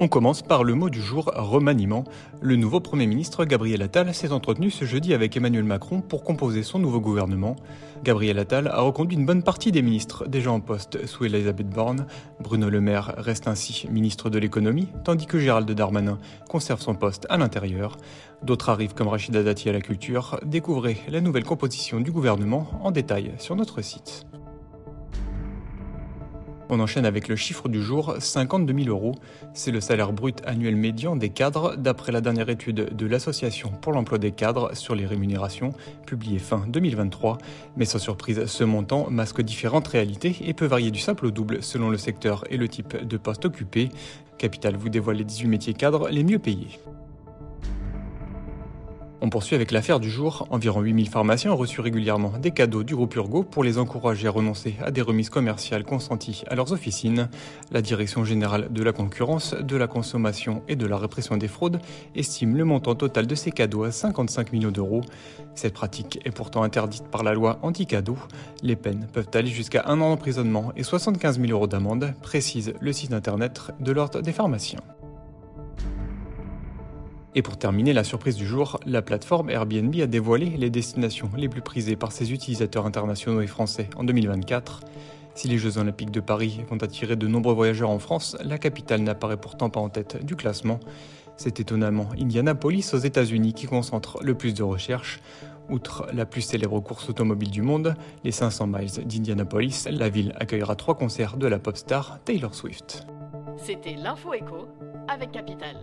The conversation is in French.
On commence par le mot du jour, remaniement. Le nouveau Premier ministre Gabriel Attal s'est entretenu ce jeudi avec Emmanuel Macron pour composer son nouveau gouvernement. Gabriel Attal a reconduit une bonne partie des ministres déjà en poste sous Elisabeth Borne. Bruno Le Maire reste ainsi ministre de l'économie, tandis que Gérald Darmanin conserve son poste à l'intérieur. D'autres arrivent comme Rachida Dati à la culture. Découvrez la nouvelle composition du gouvernement en détail sur notre site. On enchaîne avec le chiffre du jour, 52 000 euros. C'est le salaire brut annuel médian des cadres, d'après la dernière étude de l'Association pour l'emploi des cadres sur les rémunérations, publiée fin 2023. Mais sans surprise, ce montant masque différentes réalités et peut varier du simple au double selon le secteur et le type de poste occupé. Capital vous dévoile les 18 métiers cadres les mieux payés. On poursuit avec l'affaire du jour. Environ 8000 pharmaciens ont reçu régulièrement des cadeaux du groupe Urgo pour les encourager à renoncer à des remises commerciales consenties à leurs officines. La Direction générale de la concurrence, de la consommation et de la répression des fraudes estime le montant total de ces cadeaux à 55 millions d'euros. Cette pratique est pourtant interdite par la loi anti-cadeaux. Les peines peuvent aller jusqu'à un an d'emprisonnement et 75 000 euros d'amende, précise le site internet de l'Ordre des pharmaciens. Et pour terminer la surprise du jour, la plateforme Airbnb a dévoilé les destinations les plus prisées par ses utilisateurs internationaux et français en 2024. Si les Jeux olympiques de Paris vont attirer de nombreux voyageurs en France, la capitale n'apparaît pourtant pas en tête du classement. C'est étonnamment Indianapolis aux États-Unis qui concentre le plus de recherches. Outre la plus célèbre course automobile du monde, les 500 miles d'Indianapolis, la ville accueillera trois concerts de la pop star Taylor Swift. C'était l'info écho avec Capital.